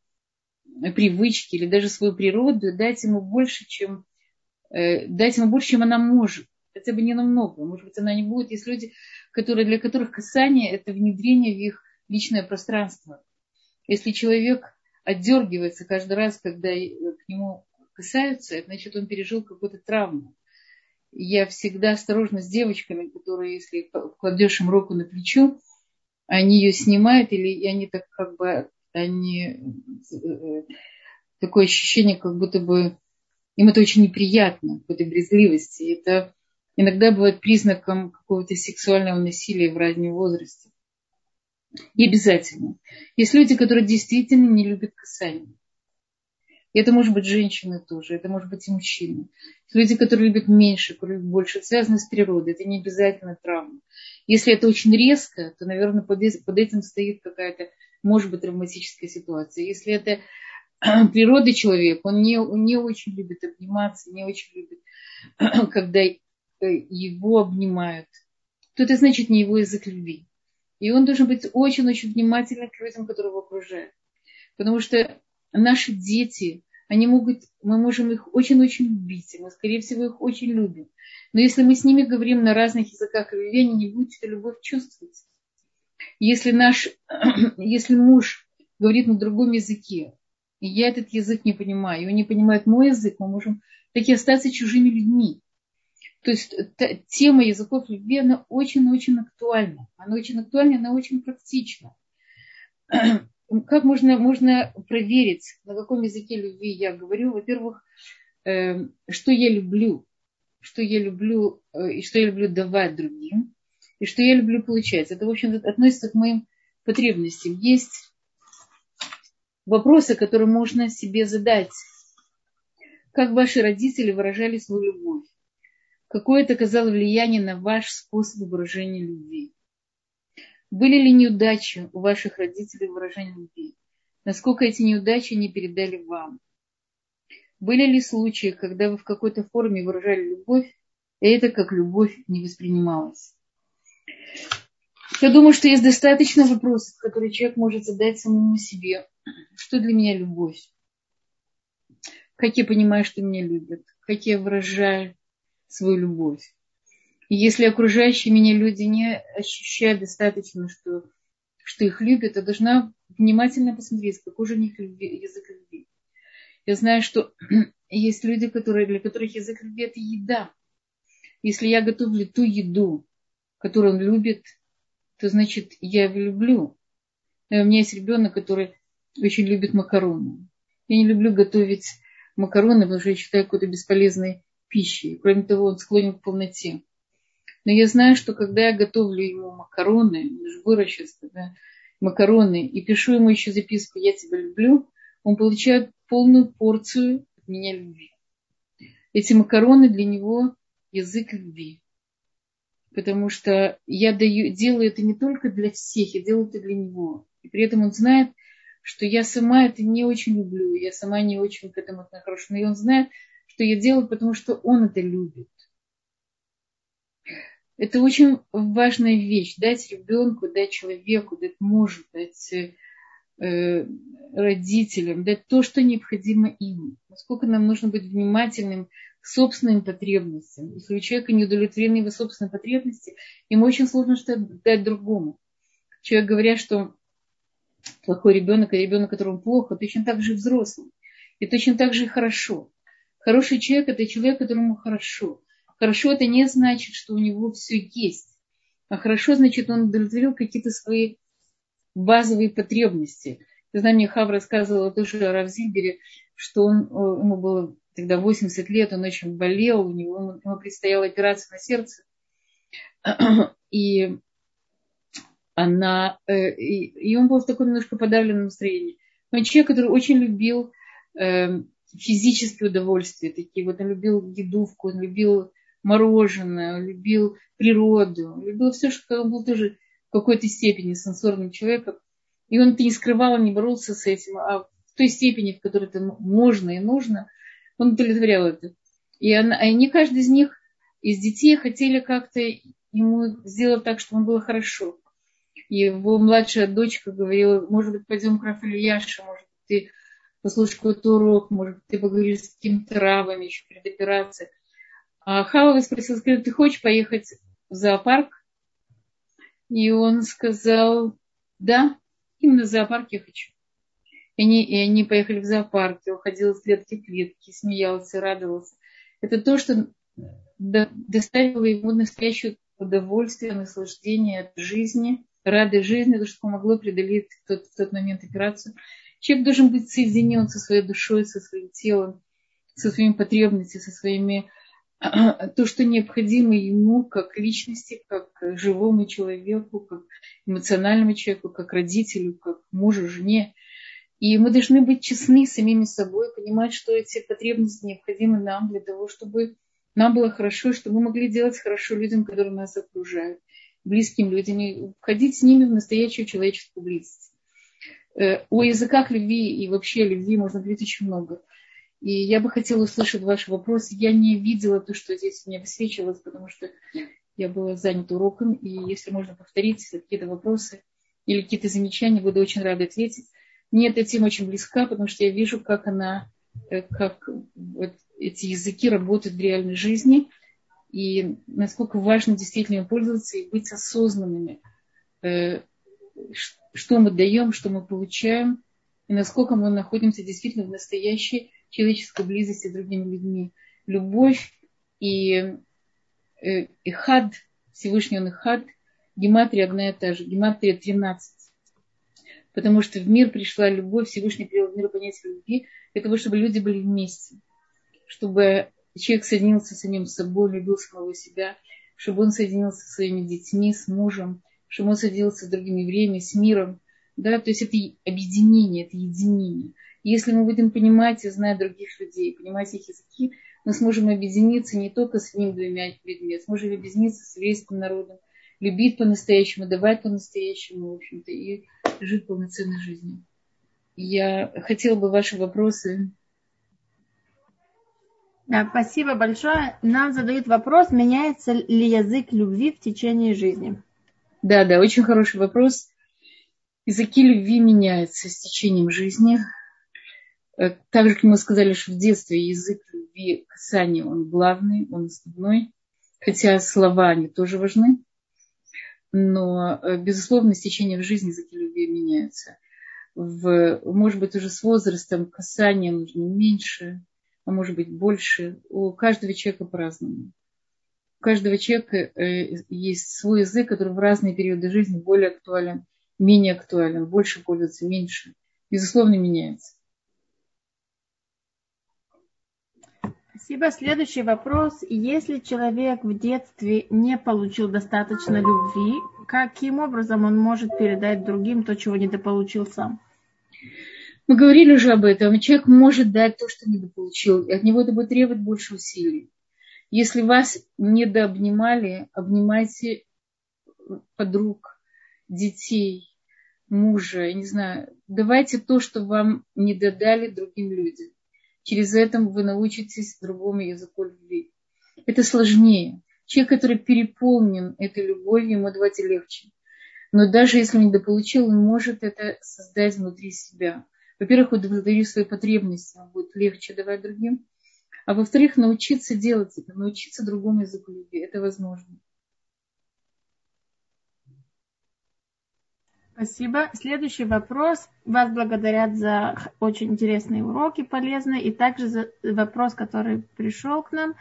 привычки или даже свою природу, дать ему больше, чем э, дать ему больше, чем она может. Хотя бы не намного. Может быть, она не будет. Есть люди, которые, для которых касание – это внедрение в их личное пространство. Если человек отдергивается каждый раз, когда к нему касаются, значит, он пережил какую-то травму. Я всегда осторожна с девочками, которые, если кладешь им руку на плечо, они ее снимают, или они так как бы, они, такое ощущение, как будто бы им это очень неприятно, какой-то брезгливости. Это иногда бывает признаком какого-то сексуального насилия в раннем возрасте. И обязательно. Есть люди, которые действительно не любят касание. И это может быть женщины тоже, это может быть и мужчины. Люди, которые любят меньше, которые любят больше, связаны с природой. Это не обязательно травма. Если это очень резко, то, наверное, под, этим стоит какая-то, может быть, травматическая ситуация. Если это <clears throat> природы человек, он не, он не очень любит обниматься, не очень любит, <clears throat> когда его обнимают, то это значит не его язык любви. И он должен быть очень-очень внимательным к людям, которые его окружают. Потому что наши дети, они могут, мы можем их очень-очень любить, мы, скорее всего, их очень любим. Но если мы с ними говорим на разных языках любви, они не будут эту любовь чувствовать. Если наш, <clears throat> если муж говорит на другом языке, и я этот язык не понимаю, и он не понимает мой язык, мы можем таки остаться чужими людьми. То есть та, тема языков любви, она очень-очень актуальна. Она очень актуальна, она очень практична. <clears throat> Как можно, можно проверить, на каком языке любви я говорю? Во-первых, э, что я люблю, что я люблю э, и что я люблю давать другим, и что я люблю получать. Это, в общем-то, относится к моим потребностям. Есть вопросы, которые можно себе задать. Как ваши родители выражали свою любовь? Какое это оказало влияние на ваш способ выражения любви? Были ли неудачи у ваших родителей в выражении любви? Насколько эти неудачи не передали вам? Были ли случаи, когда вы в какой-то форме выражали любовь, и это как любовь не воспринималось? Я думаю, что есть достаточно вопросов, которые человек может задать самому себе. Что для меня любовь? Как я понимаю, что меня любят? Как я выражаю свою любовь? Если окружающие меня люди не ощущают достаточно, что, что их любят, я должна внимательно посмотреть, какой же у них любви, язык любви. Я знаю, что <clears throat> есть люди, которые, для которых язык любви – это еда. Если я готовлю ту еду, которую он любит, то значит, я его люблю. У меня есть ребенок, который очень любит макароны. Я не люблю готовить макароны, потому что я считаю какой-то бесполезной пищей. Кроме того, он склонен к полноте. Но я знаю, что когда я готовлю ему макароны, выращиваю да, макароны, и пишу ему еще записку «Я тебя люблю», он получает полную порцию от меня любви. Эти макароны для него язык любви потому что я даю, делаю это не только для всех, я делаю это для него. И при этом он знает, что я сама это не очень люблю, я сама не очень к этому отношусь. Но и он знает, что я делаю, потому что он это любит. Это очень важная вещь. Дать ребенку, дать человеку, дать мужу, дать э, родителям, дать то, что необходимо им. Насколько нам нужно быть внимательным к собственным потребностям. Если у человека не удовлетворены его собственные потребности, ему очень сложно что-то дать другому. Человек говорят, что плохой ребенок, и ребенок, которому плохо, точно так же взрослый. И точно так же хорошо. Хороший человек – это человек, которому хорошо. Хорошо – это не значит, что у него все есть. А хорошо, значит, он удовлетворил какие-то свои базовые потребности. Я знаю, мне Хав рассказывала тоже о Равзильбере, что он, ему было тогда 80 лет, он очень болел, у него ему предстояла операция на сердце. <clears throat> И она, э, и, он был в таком немножко подавленном настроении. Он человек, который очень любил э, физические удовольствия, такие вот он любил еду, он любил мороженое, любил природу, любил все, что он был тоже в какой-то степени сенсорным человеком. И он это не скрывал, не боролся с этим, а в той степени, в которой это можно и нужно, он удовлетворял это. И они, каждый из них, из детей, хотели как-то ему сделать так, чтобы ему было хорошо. Его младшая дочка говорила, может быть, пойдем к Рафаэлю Яше, может быть, ты послушаешь какой-то урок, может быть, ты поговоришь с какими-то травами еще перед операцией. А Хава спросил, скажи, ты хочешь поехать в зоопарк? И он сказал, да, именно в зоопарк я хочу. И они, и они поехали в зоопарк, и он ходил из клетки в клетки, смеялся, радовался. Это то, что доставило ему настоящее удовольствие, наслаждение от жизни, радость жизни, то, что помогло преодолеть в тот, в тот момент операцию. Человек должен быть соединен со своей душой, со своим телом, со своими потребностями, со своими <clears throat> то, что необходимо ему как личности, как живому человеку, как эмоциональному человеку, как родителю, как мужу, жене. И мы должны быть честны с самими собой, понимать, что эти потребности необходимы нам для того, чтобы нам было хорошо, чтобы мы могли делать хорошо людям, которые нас окружают, близким людям, и входить с ними в настоящую человеческую близость. Э, о языках любви и вообще любви можно говорить очень много. И я бы хотела услышать ваш вопрос. Я не видела то, что здесь у меня высвечивалось, потому что я была занята уроком. И если можно повторить какие-то вопросы или какие-то замечания, буду очень рада ответить. Мне эта тема очень близка, потому что я вижу, как она, э, как вот эти языки работают в реальной жизни. И насколько важно действительно пользоваться и быть осознанными. Э, что мы даем, что мы получаем, и насколько мы находимся действительно в настоящей человеческой близости с другими людьми. Любовь и, э, и хад, Всевышний он и хад, гематрия одна и та же, гематрия 13. Потому что в мир пришла любовь, Всевышний привел в мир понятие любви, для того, чтобы люди были вместе. Чтобы человек соединился с самим собой, любил самого себя, чтобы он соединился со своими детьми, с мужем, чтобы он соединился с другими евреями, с миром. Да? То есть это объединение, это единение. Если мы будем понимать и знать других людей, понимать их языки, мы сможем объединиться не только с ним двумя людьми, а сможем объединиться с еврейским народом, любить по-настоящему, давать по-настоящему, в общем-то, и жить полноценной жизнью. Я хотела бы ваши вопросы. Да, спасибо большое. Нам задают вопрос, меняется ли язык любви в течение жизни. Да, да, очень хороший вопрос. Языки любви меняются с течением жизни. Э, так же, как мы сказали, что в детстве язык любви, касания, он главный, он основной. Хотя слова, они тоже важны. Но, э, безусловно, с течением жизни языки любви меняются. В, может быть, уже с возрастом касания нужно меньше, а может быть, больше. У каждого человека по-разному. У каждого человека э, есть свой язык, который в разные периоды жизни более актуален, менее актуален, больше пользуется, меньше. Безусловно, меняется. Спасибо. Следующий вопрос. Если человек в детстве не получил достаточно любви, каким образом он может передать другим то, чего недополучил сам? Мы говорили уже об этом. Человек может дать то, что недополучил, и от него это будет требовать больше усилий. Если вас недообнимали, обнимайте подруг, детей, мужа, не знаю. Давайте то, что вам не додали другим людям. Через это вы научитесь другому языку любви. Это сложнее. Человек, который переполнен этой любовью, ему давать легче. Но даже если он недополучил, он может это создать внутри себя. Во-первых, удовлетворив свои потребности, он будет легче давать другим. А во-вторых, научиться делать это, научиться другому языку любви. Это возможно. Спасибо. Следующий вопрос. Вас благодарят за очень интересные уроки, полезные, и также за вопрос, который пришел к нам.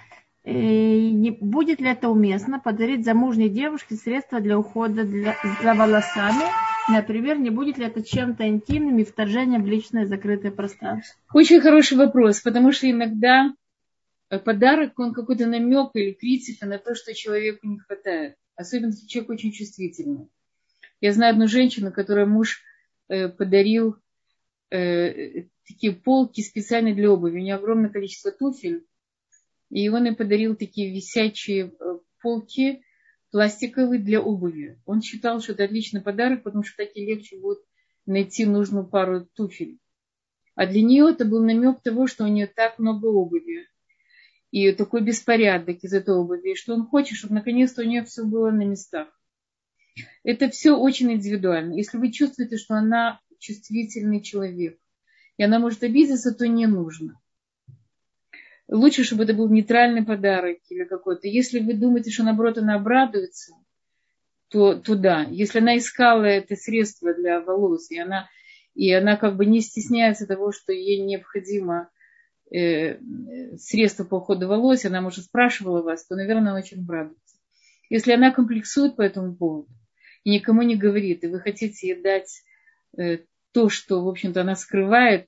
Э, не будет ли это уместно подарить замужней девушке средства для ухода для, за волосами? Например, не будет ли это чем-то интимным и вторжением в личное закрытое пространство? Очень хороший вопрос, потому что иногда подарок, он какой-то намек или критика на то, что человеку не хватает. Особенно если человек очень чувствительный. Я знаю одну женщину, которой муж э, подарил э, такие полки специально для обуви. У нее огромное количество туфель. И он ей подарил такие висячие э, полки пластиковые для обуви. Он считал, что это отличный подарок, потому что так и легче будет найти нужную пару туфель. А для нее это был намек того, что у нее так много обуви. И такой беспорядок из этой обуви, что он хочет, чтобы наконец-то у нее все было на местах. Это все очень индивидуально. Если вы чувствуете, что она чувствительный человек, и она может обидеться, то не нужно. Лучше, чтобы это был нейтральный подарок или какой-то. Если вы думаете, что наоборот она обрадуется, то, то да. Если она искала это средство для волос, и она, и она как бы не стесняется того, что ей необходимо э, средство по уходу волос, она, может, спрашивала вас, то, наверное, она очень обрадуется. Если она комплексует по этому поводу, и никому не говорит, и вы хотите ей дать э, то, что, в общем-то, она скрывает,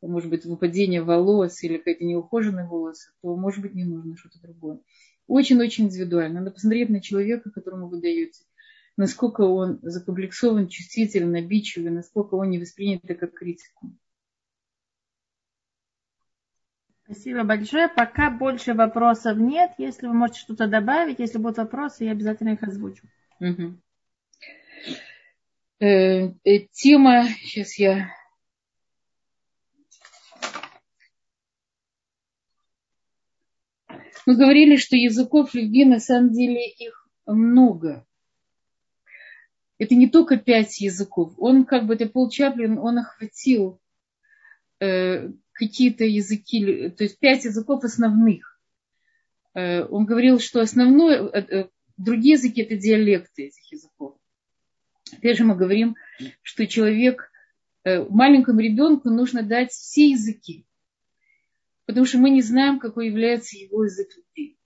может быть, выпадение волос или какие-то неухоженные волосы, то, может быть, не нужно что-то другое. Очень-очень индивидуально. Надо посмотреть на человека, которому вы даете, насколько он закомплексован, чувствителен, обидчивый, насколько он не воспринят это как критику. Спасибо большое. Пока больше вопросов нет. Если вы можете что-то добавить, если будут вопросы, я обязательно их озвучу. Угу. Э, э, тема, сейчас я Мы говорили, что языков любви на самом деле их много. Это не только пять языков. Он как бы, это Пол Чаплин, он охватил э, какие-то языки, то есть пять языков основных. Э, он говорил, что основное, э, э другие языки это диалекты этих языков. Опять же мы говорим, что человек, э, маленькому ребенку нужно дать все языки потому что мы не знаем, какой является его язык любви.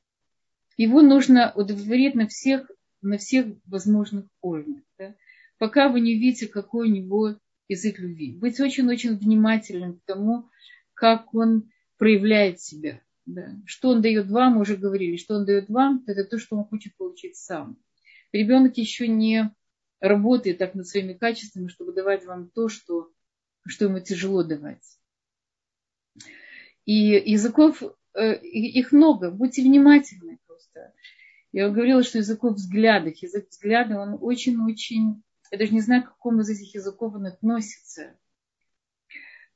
Его нужно удовлетворить на всех, на всех возможных уровнях. Да? Пока вы не видите, какой у него язык любви. Быть очень-очень внимательным к тому, как он проявляет себя. Да? Что он дает вам, мы уже говорили, что он дает вам, это то, что он хочет получить сам. Ребенок еще не работает так над своими качествами, чтобы давать вам то, что, что ему тяжело давать. И языков, э, их много, будьте внимательны просто. Я говорила, что языков взглядов, язык взгляда, он очень-очень, я даже не знаю, к какому из этих языков он относится.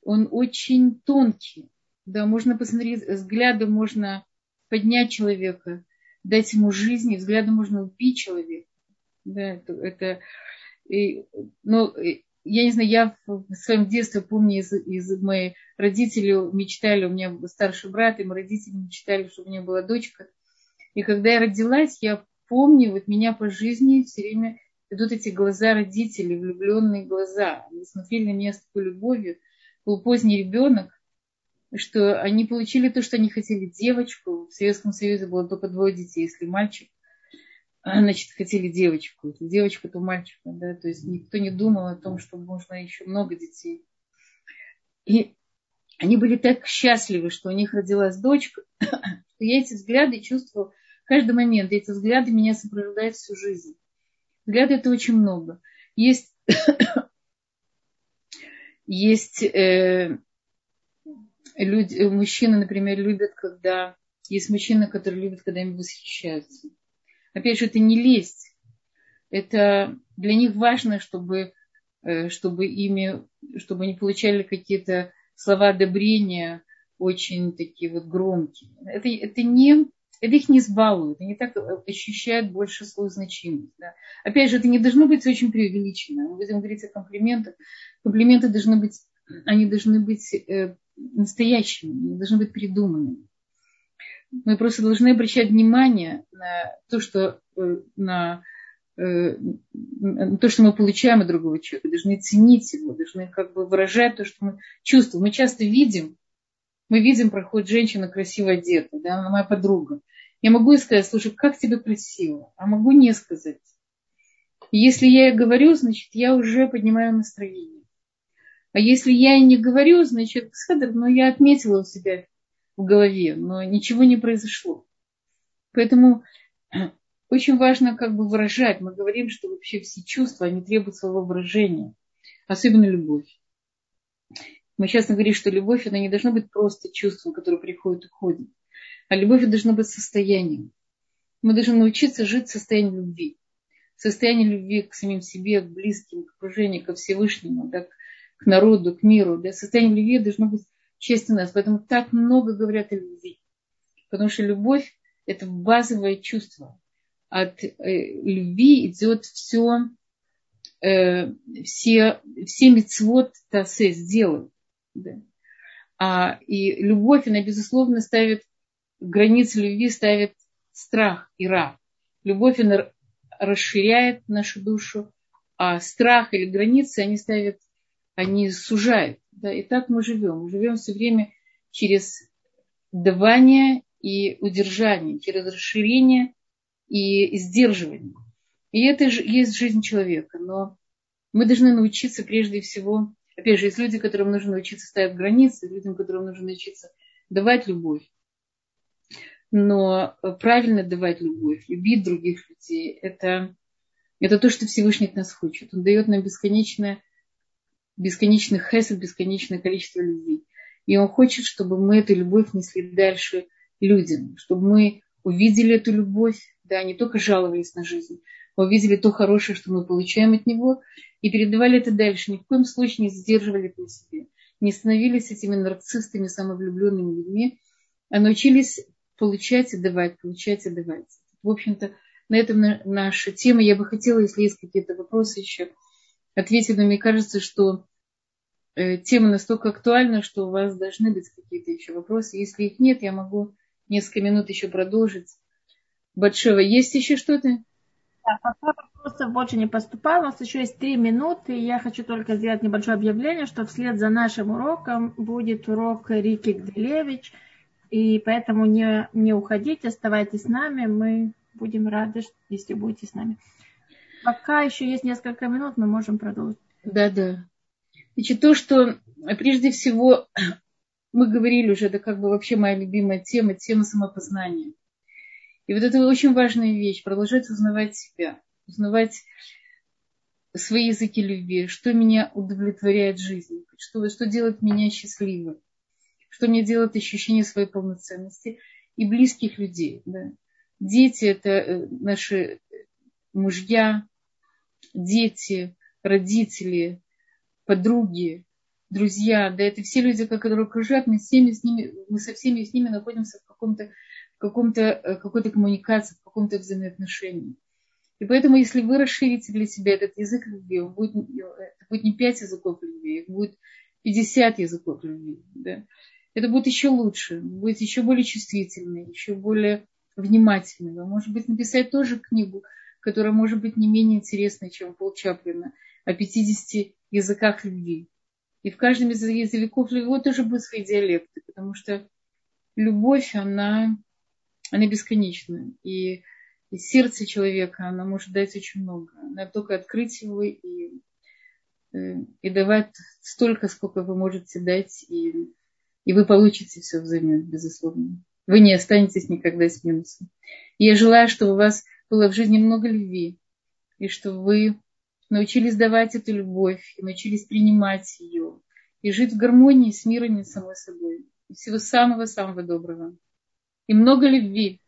Он очень тонкий. Да, можно посмотреть, взглядом можно поднять человека, дать ему жизнь, и взглядом можно убить человека. Да, это, и, но я не знаю, я в своем детстве помню из, из моих родителей мечтали, у меня старший брат, и мои родители мечтали, чтобы у меня была дочка. И когда я родилась, я помню, вот меня по жизни все время идут эти глаза родителей, влюбленные глаза. Они смотрели на меня с такой любовью. Был поздний ребенок, что они получили то, что они хотели, девочку. В Советском Союзе было только двое детей, если мальчик значит, хотели девочку. Это девочка, то мальчика, да, то есть никто не думал о том, что можно еще много детей. И они были так счастливы, что у них родилась дочка, <coughs> что я эти взгляды чувствовала каждый момент. Эти взгляды меня сопровождают всю жизнь. Взгляды это очень много. Есть, <coughs> есть э, люди, мужчины, например, любят, когда... Есть мужчины, которые любят, когда им восхищаются. Опять же, это не лесть. Это для них важно, чтобы, э, чтобы ими, чтобы они получали какие-то слова одобрения, очень такие вот громкие. Это, это не, это их не сбалует, они так ощущают больше свою значимость. Да. Опять же, это не должно быть очень преувеличено. Мы будем говорить о комплиментах. Комплименты должны быть, они должны быть э, настоящими, они должны быть придуманными мы просто должны обращать внимание на то, что, э, на, э, на то, что мы получаем от другого человека, должны ценить его, должны как бы выражать то, что мы чувствуем. Мы часто видим, мы видим, проходит женщина красиво одета, да, она моя подруга. Я могу ей сказать, слушай, как тебе красиво, а могу не сказать. И если я ей говорю, значит, я уже поднимаю настроение. А если я ей не говорю, значит, Седр, но я отметила у себя в голове, но ничего не произошло. Поэтому <clears throat> очень важно как бы выражать. Мы говорим, что вообще все чувства, они требуют своего выражения. Особенно любовь. Мы часто говорим, что любовь, она не должна быть просто чувством, которое приходит и уходит. А любовь должна быть состоянием. Мы должны научиться жить в состоянии любви. В состоянии любви к самим себе, к близким, к окружению, ко Всевышнему, да, к народу, к миру. Да. Состояние любви должно быть часть у нас. Поэтому так много говорят о любви. Потому что любовь – это базовое чувство. От э, любви идет все, э, все, все мецвод тасе сделают. Да. А, и любовь, она, безусловно, ставит границы любви, ставит страх и ра. Любовь, она расширяет нашу душу, а страх или границы, они ставят, они сужают. Да, и так мы живем. Мы живем все время через давание и удержание, через расширение и сдерживание. И это есть жизнь человека. Но мы должны научиться прежде всего Опять же, есть люди, которым нужно научиться ставить границы, людям, которым нужно научиться давать любовь. Но правильно давать любовь, любить других людей, это, это то, что Всевышний от нас хочет. Он дает нам бесконечное, бесконечный хесед, бесконечное количество любви. И он хочет, чтобы мы эту любовь несли дальше людям, чтобы мы увидели эту любовь, да, не только жаловались на жизнь, а увидели то хорошее, что мы получаем от него, и передавали это дальше. Ни в коем случае не сдерживали это на себе. Не становились этими нарциссами, самовлюбленными людьми, а научились получать и давать, получать и давать. В общем-то, на этом наша тема. Я бы хотела, если есть какие-то вопросы еще, ответить, но мне кажется, что э, тема настолько актуальна, что у вас должны быть какие-то еще вопросы. Если их нет, я могу несколько минут еще продолжить. Большого, есть еще что-то? Да, пока вопросов больше не поступало, у нас еще есть три минуты, и я хочу только сделать небольшое объявление, что вслед за нашим уроком будет урок Рики Гделевич, и поэтому не, не уходите, оставайтесь с нами, мы будем рады, если будете с нами. Пока еще есть несколько минут, мы можем продолжить. Да, да. Значит, то, что прежде всего <clears throat> мы говорили уже, это как бы вообще моя любимая тема, тема самопознания – и вот это очень важная вещь, продолжать узнавать себя, узнавать свои языки любви, что меня удовлетворяет в жизни, что, что делает меня счастливой, что мне делает ощущение своей полноценности и близких людей. Да. Дети – это э, наши мужья, дети, родители, подруги, друзья, да, это все люди, которые окружают, мы, всеми с ними, мы со всеми с ними находимся в каком-то каком-то, э, какой-то коммуникации, в каком-то взаимоотношении. И поэтому, если вы расширите для себя этот язык любви, будет, это будет не пять языков любви, их будет 50 языков любви. Да? Это будет еще лучше, будет еще более чувствительный, еще более внимательный. Вы, может быть, написать тоже книгу, которая может быть не менее интересной, чем Пол Чаплина, о 50 языках любви. И в каждом из языков любви тоже будут свои диалекты, потому что любовь, она она бесконечна. И, и сердце человека, оно может дать очень много. Надо только открыть его и, э, и давать столько, сколько вы можете дать, и, и вы получите все взамен, безусловно. Вы не останетесь никогда с минусом. И я желаю, чтобы у вас было в жизни много любви, и чтобы вы научились давать эту любовь, и научились принимать ее, и жить в гармонии с миром и самой собой. И всего самого-самого доброго и много любви.